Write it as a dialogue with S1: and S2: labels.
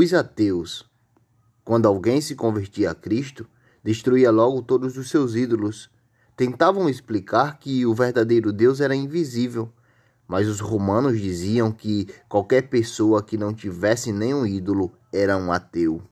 S1: Os ateus, quando alguém se convertia a Cristo, destruía logo todos os seus ídolos. Tentavam explicar que o verdadeiro Deus era invisível, mas os romanos diziam que qualquer pessoa que não tivesse nenhum ídolo era um ateu.